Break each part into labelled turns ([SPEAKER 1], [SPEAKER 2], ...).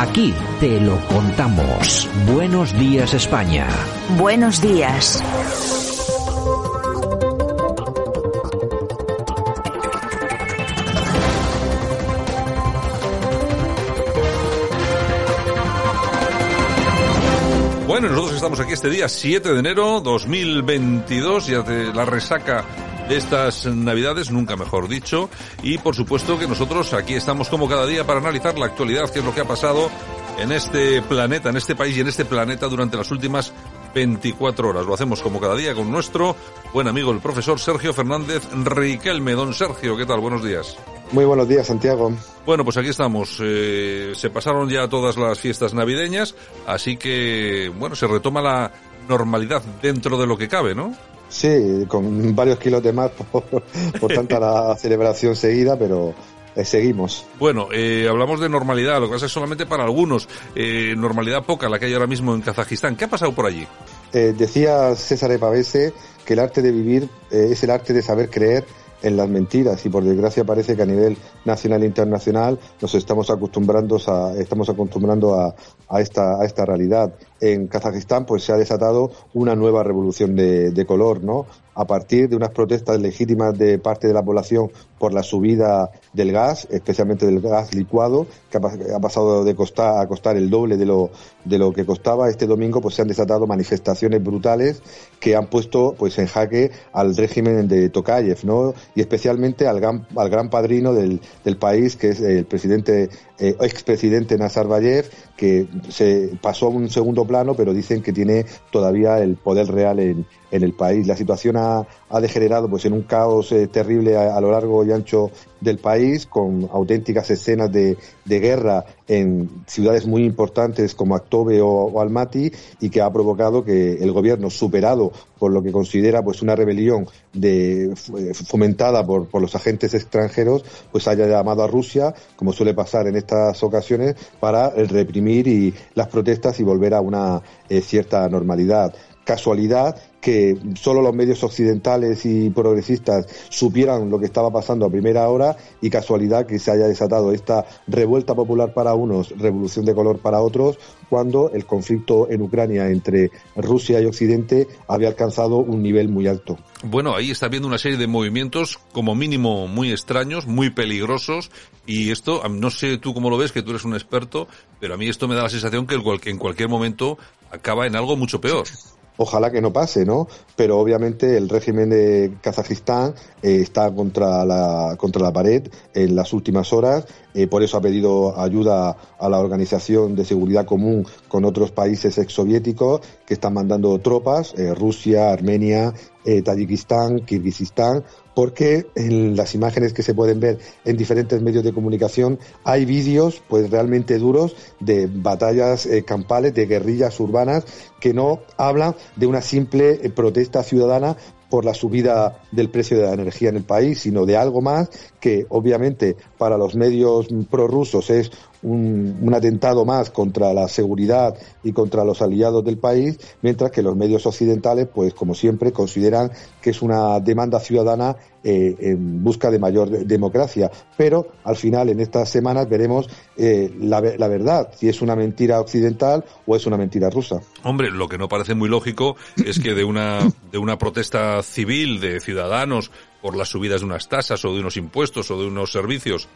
[SPEAKER 1] Aquí te lo contamos. Buenos días España.
[SPEAKER 2] Buenos días.
[SPEAKER 3] Bueno, nosotros estamos aquí este día 7 de enero 2022, ya de la resaca estas navidades, nunca mejor dicho, y por supuesto que nosotros aquí estamos como cada día para analizar la actualidad, qué es lo que ha pasado en este planeta, en este país y en este planeta durante las últimas 24 horas. Lo hacemos como cada día con nuestro buen amigo el profesor Sergio Fernández Riquelme. Don Sergio, ¿qué tal? Buenos días.
[SPEAKER 4] Muy buenos días, Santiago.
[SPEAKER 3] Bueno, pues aquí estamos. Eh, se pasaron ya todas las fiestas navideñas, así que, bueno, se retoma la normalidad dentro de lo que cabe, ¿no?
[SPEAKER 4] Sí, con varios kilos de más por, por tanta la celebración seguida, pero eh, seguimos.
[SPEAKER 3] Bueno, eh, hablamos de normalidad, lo que pasa es solamente para algunos. Eh, normalidad poca la que hay ahora mismo en Kazajistán. ¿Qué ha pasado por allí?
[SPEAKER 4] Eh, decía César Epavese que el arte de vivir es el arte de saber creer en las mentiras y por desgracia parece que a nivel nacional e internacional nos estamos acostumbrando a, estamos acostumbrando a, a esta, a esta realidad. En Kazajistán pues se ha desatado una nueva revolución de, de color, ¿no? A partir de unas protestas legítimas de parte de la población por la subida del gas, especialmente del gas licuado, que ha, pas- ha pasado de costar a costar el doble de lo, de lo que costaba. Este domingo pues se han desatado manifestaciones brutales que han puesto pues en jaque al régimen de Tokayev, ¿no? Y especialmente al gran, al gran padrino del, del país, que es el presidente, eh, expresidente Nazarbayev, que se pasó a un segundo plano, pero dicen que tiene todavía el poder real en, en el país. La situación ha, ha degenerado pues en un caos eh, terrible a, lo largo y ancho del país, con auténticas escenas de, de guerra en ciudades muy importantes como Aktobe o, Almaty y que ha provocado que el gobierno, superado por lo que considera pues una rebelión f- fomentada por, por los agentes extranjeros, pues haya llamado a Rusia, como suele pasar en estas ocasiones, para eh, reprimir y las protestas y volver a una eh, cierta normalidad. Casualidad que solo los medios occidentales y progresistas supieran lo que estaba pasando a primera hora y casualidad que se haya desatado esta revuelta popular para unos, revolución de color para otros, cuando el conflicto en Ucrania entre Rusia y Occidente había alcanzado un nivel muy alto.
[SPEAKER 3] Bueno, ahí está viendo una serie de movimientos como mínimo muy extraños, muy peligrosos y esto, no sé tú cómo lo ves, que tú eres un experto, pero a mí esto me da la sensación que en cualquier momento acaba en algo mucho peor.
[SPEAKER 4] Ojalá que no pase, ¿no? Pero obviamente el régimen de Kazajistán eh, está contra la, contra la pared en las últimas horas, eh, por eso ha pedido ayuda a la Organización de Seguridad Común con otros países exsoviéticos que están mandando tropas, eh, Rusia, Armenia, Tayikistán, Kirguistán, porque en las imágenes que se pueden ver en diferentes medios de comunicación hay vídeos pues realmente duros de batallas eh, campales, de guerrillas urbanas que no hablan de una simple eh, protesta ciudadana por la subida del precio de la energía en el país, sino de algo más que obviamente para los medios prorrusos es un, atentado más contra la seguridad y contra los aliados del país, mientras que los medios occidentales, pues como siempre, consideran que es una demanda ciudadana eh, en busca de mayor de- democracia. Pero al final, en estas semanas, veremos eh, la, la verdad, si es una mentira occidental o es una mentira rusa.
[SPEAKER 3] Hombre, lo que no parece muy lógico es que de una, de una protesta civil de ciudadanos por las subidas de unas tasas o de unos impuestos o de unos servicios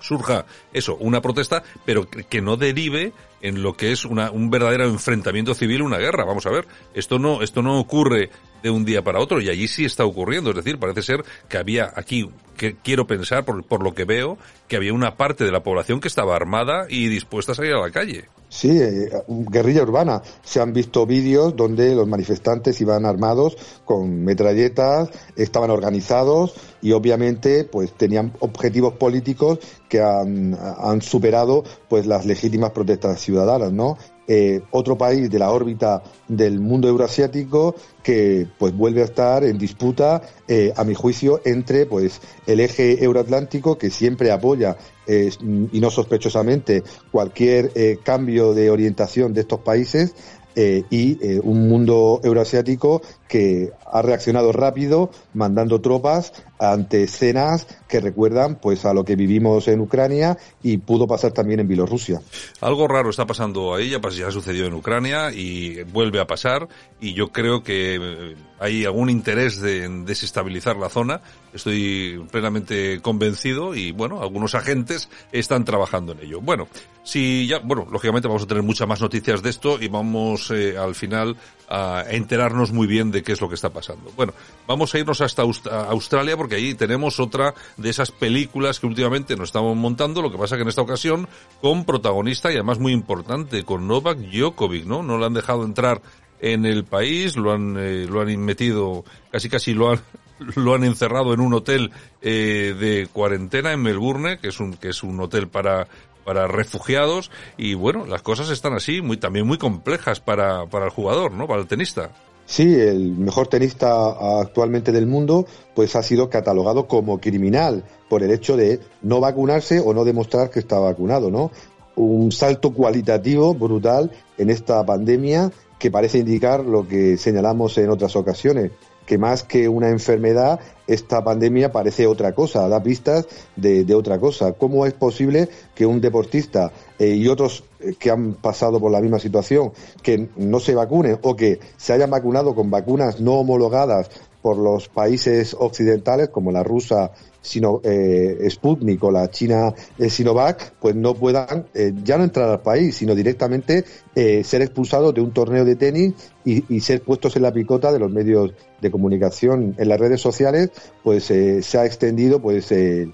[SPEAKER 3] surja eso, una protesta, pero que no derive en lo que es una, un verdadero enfrentamiento civil, una guerra. Vamos a ver, esto no, esto no ocurre de un día para otro y allí sí está ocurriendo. Es decir, parece ser que había aquí, que quiero pensar por, por lo que veo, que había una parte de la población que estaba armada y dispuesta a salir a la calle.
[SPEAKER 4] Sí, eh, guerrilla urbana. Se han visto vídeos donde los manifestantes iban armados con metralletas, estaban organizados y obviamente pues tenían objetivos políticos que han, han superado pues las legítimas protestas ciudadanas, ¿no? Eh, otro país de la órbita del mundo euroasiático que pues vuelve a estar en disputa eh, a mi juicio entre pues el eje euroatlántico que siempre apoya eh, y no sospechosamente cualquier eh, cambio de orientación de estos países eh, y eh, un mundo euroasiático que ha reaccionado rápido mandando tropas ante escenas que recuerdan pues a lo que vivimos en Ucrania y pudo pasar también en Bielorrusia.
[SPEAKER 3] Algo raro está pasando ahí, ya, ya sucedió en Ucrania y vuelve a pasar y yo creo que eh, hay algún interés de, desestabilizar la zona. Estoy plenamente convencido y bueno, algunos agentes están trabajando en ello. Bueno, si ya, bueno, lógicamente vamos a tener muchas más noticias de esto y vamos eh, al final a enterarnos muy bien de qué es lo que está pasando. Bueno, vamos a irnos hasta Australia porque ahí tenemos otra de esas películas que últimamente nos estamos montando, lo que pasa que en esta ocasión con protagonista y además muy importante, con Novak Djokovic, ¿no? No le han dejado entrar en el país, lo han, eh, lo han metido, casi casi lo han, lo han encerrado en un hotel eh, de cuarentena en Melbourne, que es un, que es un hotel para, para refugiados, y bueno, las cosas están así, muy, también muy complejas para, para el jugador, ¿no? Para el tenista.
[SPEAKER 4] Sí, el mejor tenista actualmente del mundo, pues ha sido catalogado como criminal por el hecho de no vacunarse o no demostrar que está vacunado, ¿no? Un salto cualitativo brutal en esta pandemia que parece indicar lo que señalamos en otras ocasiones, que más que una enfermedad, esta pandemia parece otra cosa, da pistas de, otra cosa. ¿Cómo es posible que un deportista eh, y otros eh, que han pasado por la misma situación, que no se vacunen o que se hayan vacunado con vacunas no homologadas por los países occidentales, como la rusa sino, eh, Sputnik o la China eh, Sinovac, pues no puedan ya no entrar al país, sino directamente ser expulsados de un torneo de tenis y, ser puestos en la picota de los medios de comunicación. En las redes sociales, pues se ha extendido pues el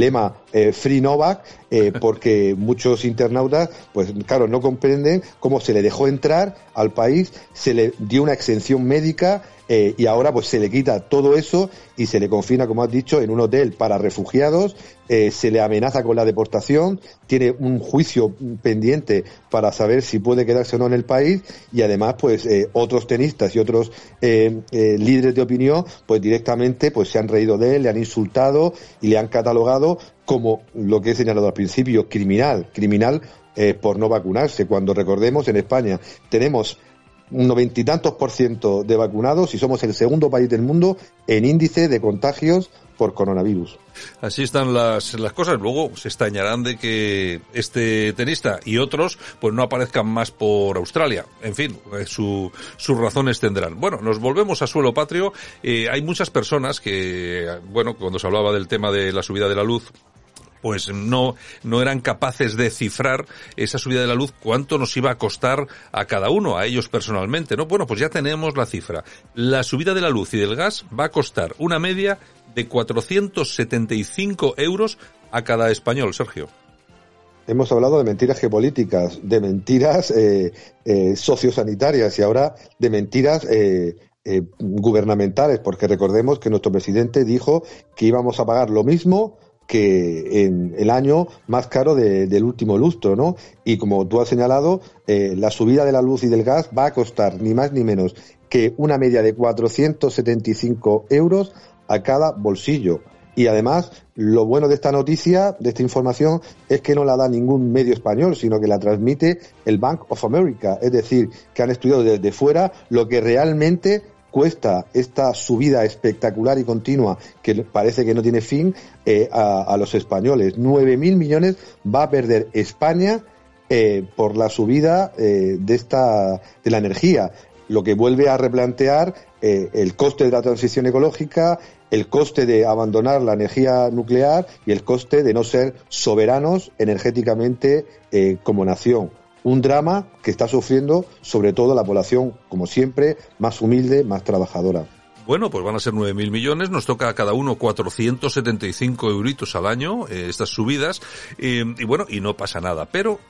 [SPEAKER 4] lema Free Novak, porque muchos internautas, pues claro, no comprenden cómo se le dejó entrar al país, se le dio una exención médica eh, y ahora pues se le quita todo eso y se le confina, como has dicho, en un hotel para refugiados, eh, se le amenaza con la deportación, tiene un juicio pendiente para saber si puede quedarse o no en el país y además pues eh, otros tenistas y otros líderes de opinión pues directamente pues se han reído de él, le han insultado y le han catalogado como lo que he señalado al principio, criminal, criminal por no vacunarse. Cuando recordemos en España tenemos un noventa y tantos por ciento de vacunados y somos el segundo país del mundo en índice de contagios por coronavirus.
[SPEAKER 3] Así están las, las cosas. Luego se extrañarán de que este tenista y otros pues no aparezcan más por Australia. En fin, eh, su, sus razones tendrán. Bueno, nos volvemos a suelo patrio. Eh, hay muchas personas que, bueno, cuando se hablaba del tema de la subida de la luz, pues no, no eran capaces de cifrar esa subida de la luz, cuánto nos iba a costar a cada uno, a ellos personalmente, ¿no? Bueno, pues ya tenemos la cifra. La subida de la luz y del gas va a costar una media de 475 euros a cada español, Sergio.
[SPEAKER 4] Hemos hablado de mentiras geopolíticas, de mentiras eh, eh, sociosanitarias y ahora de mentiras eh, gubernamentales, porque recordemos que nuestro presidente dijo que íbamos a pagar lo mismo que en el año más caro del último lustro, ¿no? Y como tú has señalado, eh, la subida de la luz y del gas va a costar ni más ni menos que una media de 475 euros a cada bolsillo. Y además, lo bueno de esta noticia, de esta información, es que no la da ningún medio español, sino que la transmite el Bank of America. Es decir, que han estudiado desde fuera lo que realmente cuesta esta subida espectacular y continua que parece que no tiene fin eh, a, los españoles. 9.000 millones va a perder España eh, por la subida eh, de esta de la energía, lo que vuelve a replantear el coste de la transición ecológica, el coste de abandonar la energía nuclear y el coste de no ser soberanos energéticamente como nación un drama que está sufriendo sobre todo la población, como siempre, más humilde, más trabajadora.
[SPEAKER 3] Bueno, pues van a ser 9.000 millones, nos toca a cada uno 475 euritos al año, eh, estas subidas, eh, y bueno, y no pasa nada. Pero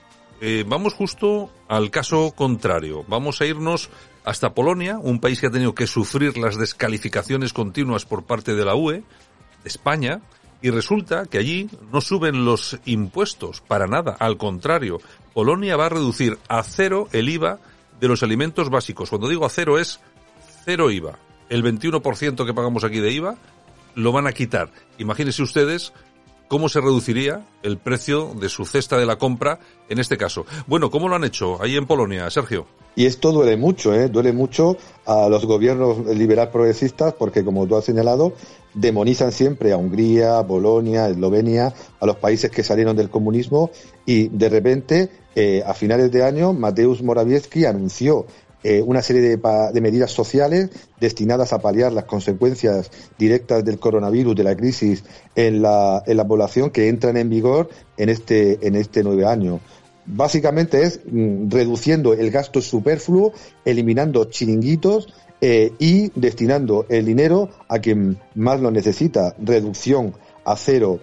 [SPEAKER 3] eh, vamos justo al caso contrario. Vamos a irnos hasta Polonia, un país que ha tenido que sufrir las descalificaciones continuas por parte de la UE, España, y resulta que allí no suben los impuestos para nada, al contrario, Polonia va a reducir a cero el IVA de los alimentos básicos. Cuando digo a cero es cero IVA. El 21% que pagamos aquí de IVA lo van a quitar. Imagínense ustedes cómo se reduciría el precio de su cesta de la compra en este caso. Bueno, ¿cómo lo han hecho ahí en Polonia, Sergio?
[SPEAKER 4] Y esto duele mucho, ¿eh? duele mucho a los gobiernos liberal progresistas porque, como tú has señalado, demonizan siempre a Hungría, Polonia, Eslovenia, a los países que salieron del comunismo y de repente, eh, a finales de año, Mateusz Morawiecki anunció eh, una serie de, medidas sociales destinadas a paliar las consecuencias directas del coronavirus, de la crisis en la, población que entran en vigor en este, en este nueve año. Básicamente es mm, reduciendo el gasto superfluo, eliminando chiringuitos eh, y destinando el dinero a quien más lo necesita. Reducción a cero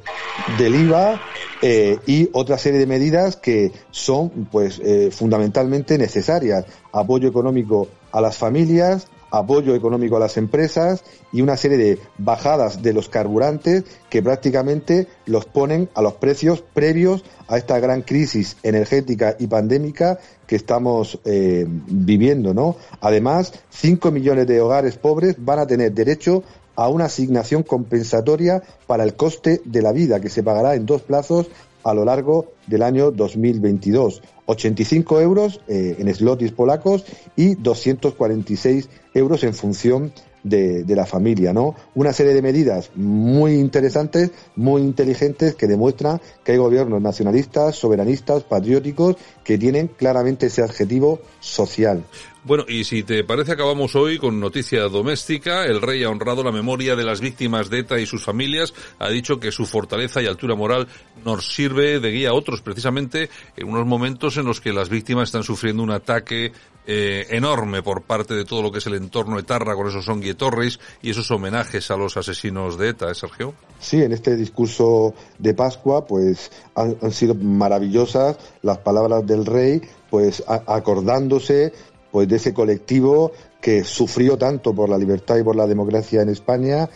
[SPEAKER 4] del IVA eh, y otra serie de medidas que son pues eh, fundamentalmente necesarias. Apoyo económico a las familias, apoyo económico a las empresas y una serie de bajadas de los carburantes que prácticamente los ponen a los precios previos a esta gran crisis energética y pandémica que estamos eh, viviendo, ¿no? Además, 5 millones de hogares pobres van a tener derecho a una asignación compensatoria para el coste de la vida que se pagará en dos plazos a lo largo del año 2022. 85 euros eh, en slotis polacos y 246 euros en función de, de, la familia, ¿no? Una serie de medidas muy interesantes, muy inteligentes, que demuestran que hay gobiernos nacionalistas, soberanistas, patrióticos, que tienen claramente ese adjetivo social.
[SPEAKER 3] Bueno, y si te parece, acabamos hoy con noticia doméstica. El rey ha honrado la memoria de las víctimas de ETA y sus familias. Ha dicho que su fortaleza y altura moral nos sirve de guía a otros, precisamente en unos momentos en los que las víctimas están sufriendo un ataque eh, enorme por parte de todo lo que es el entorno etarra con esos Torres y esos homenajes a los asesinos de ETA, ¿eh, Sergio?
[SPEAKER 4] Sí, en este discurso de Pascua, pues han sido maravillosas las palabras del rey, pues acordándose pues de ese colectivo que sufrió tanto por la libertad y por la democracia en España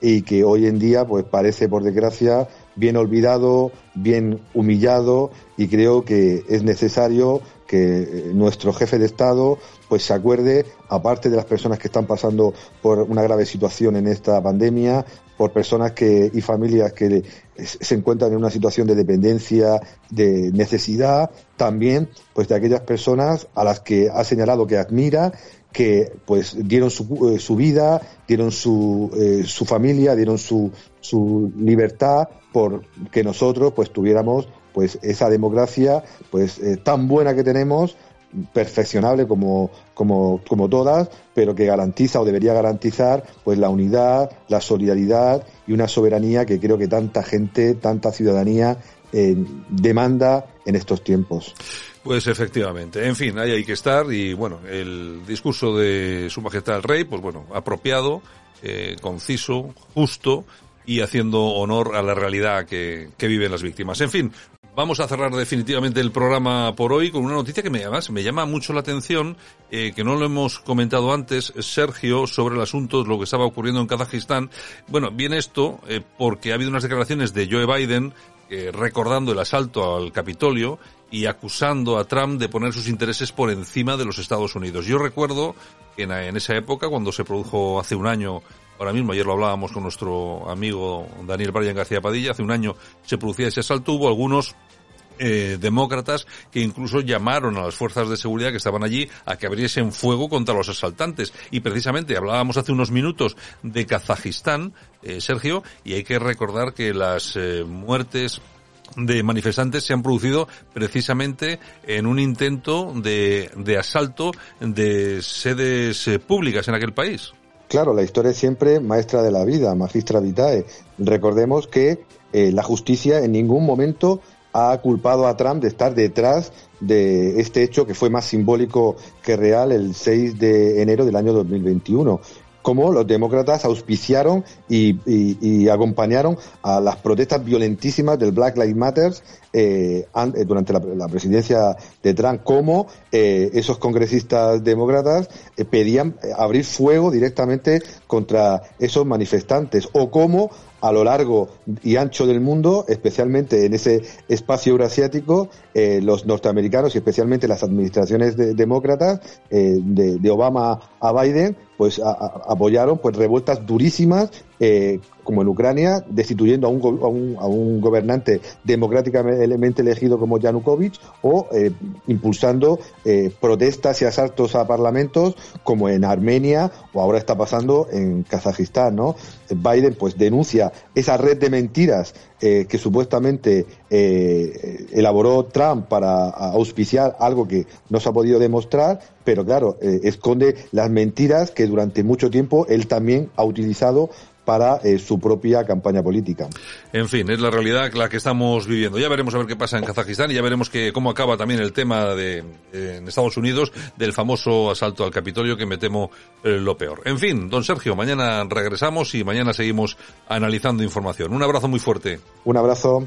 [SPEAKER 4] y que hoy en día pues parece por desgracia bien olvidado, bien humillado y creo que es necesario que eh, nuestro jefe de Estado pues se acuerde, aparte de las personas que están pasando por una grave situación en esta pandemia, por personas que y familias que se encuentran en una situación de dependencia, de necesidad, también pues de aquellas personas a las que ha señalado que admira, que pues dieron su, eh, su vida, dieron su, eh, su familia, dieron su, su libertad por que nosotros pues tuviéramos pues esa democracia pues eh, tan buena que tenemos perfeccionable como, como, como todas, pero que garantiza o debería garantizar pues la unidad, la solidaridad y una soberanía que creo que tanta gente, tanta ciudadanía eh, demanda en estos tiempos.
[SPEAKER 3] Pues efectivamente. En fin, ahí hay que estar y bueno, el discurso de Su Majestad el Rey, pues bueno, apropiado, eh, conciso, justo y haciendo honor a la realidad que, que viven las víctimas. En fin, Vamos a cerrar definitivamente el programa por hoy con una noticia que me, además, me llama mucho la atención, eh, que no lo hemos comentado antes, Sergio, sobre el asunto lo que estaba ocurriendo en Kazajistán. Bueno, viene esto eh, porque ha habido unas declaraciones de Joe Biden eh, recordando el asalto al Capitolio y acusando a Trump de poner sus intereses por encima de los Estados Unidos. Yo recuerdo que en, en esa época, cuando se produjo hace un año ahora mismo, ayer lo hablábamos con nuestro amigo Daniel Bryan García Padilla, hace un año se producía ese asalto, hubo algunos eh, demócratas que incluso llamaron a las fuerzas de seguridad que estaban allí a que abriesen fuego contra los asaltantes. Y precisamente hablábamos hace unos minutos de Kazajistán, eh, Sergio, y hay que recordar que las eh, muertes de manifestantes se han producido precisamente en un intento de, de asalto de sedes públicas en aquel país.
[SPEAKER 4] Claro, la historia es siempre maestra de la vida, magistra vitae. Recordemos que la justicia en ningún momento ha culpado a Trump de estar detrás de este hecho que fue más simbólico que real el 6 de enero del año 2021 como los demócratas auspiciaron y, acompañaron a las protestas violentísimas del Black Lives Matter eh, eh, durante la, presidencia de Trump, como eh, esos congresistas demócratas pedían abrir fuego directamente contra esos manifestantes, o como a lo largo y ancho del mundo, especialmente en ese espacio euroasiático, eh, los norteamericanos y especialmente las administraciones demócratas eh, de, Obama a Biden, pues apoyaron pues revueltas durísimas eh, como en Ucrania, destituyendo a un, a un, a un gobernante democráticamente elegido como Yanukovych o eh, impulsando eh, protestas y asaltos a parlamentos como en Armenia o ahora está pasando en Kazajistán, ¿no? Biden pues denuncia esa red de mentiras que supuestamente elaboró Trump para auspiciar algo que no se ha podido demostrar, pero claro, esconde las mentiras que durante mucho tiempo él también ha utilizado para eh, su propia campaña política.
[SPEAKER 3] En fin, es la realidad la que estamos viviendo. Ya veremos a ver qué pasa en Kazajistán y ya veremos que, cómo acaba también el tema de eh, en Estados Unidos del famoso asalto al Capitolio que me temo eh, lo peor. En fin, don Sergio, mañana regresamos y mañana seguimos analizando información. Un abrazo muy fuerte.
[SPEAKER 4] Un abrazo.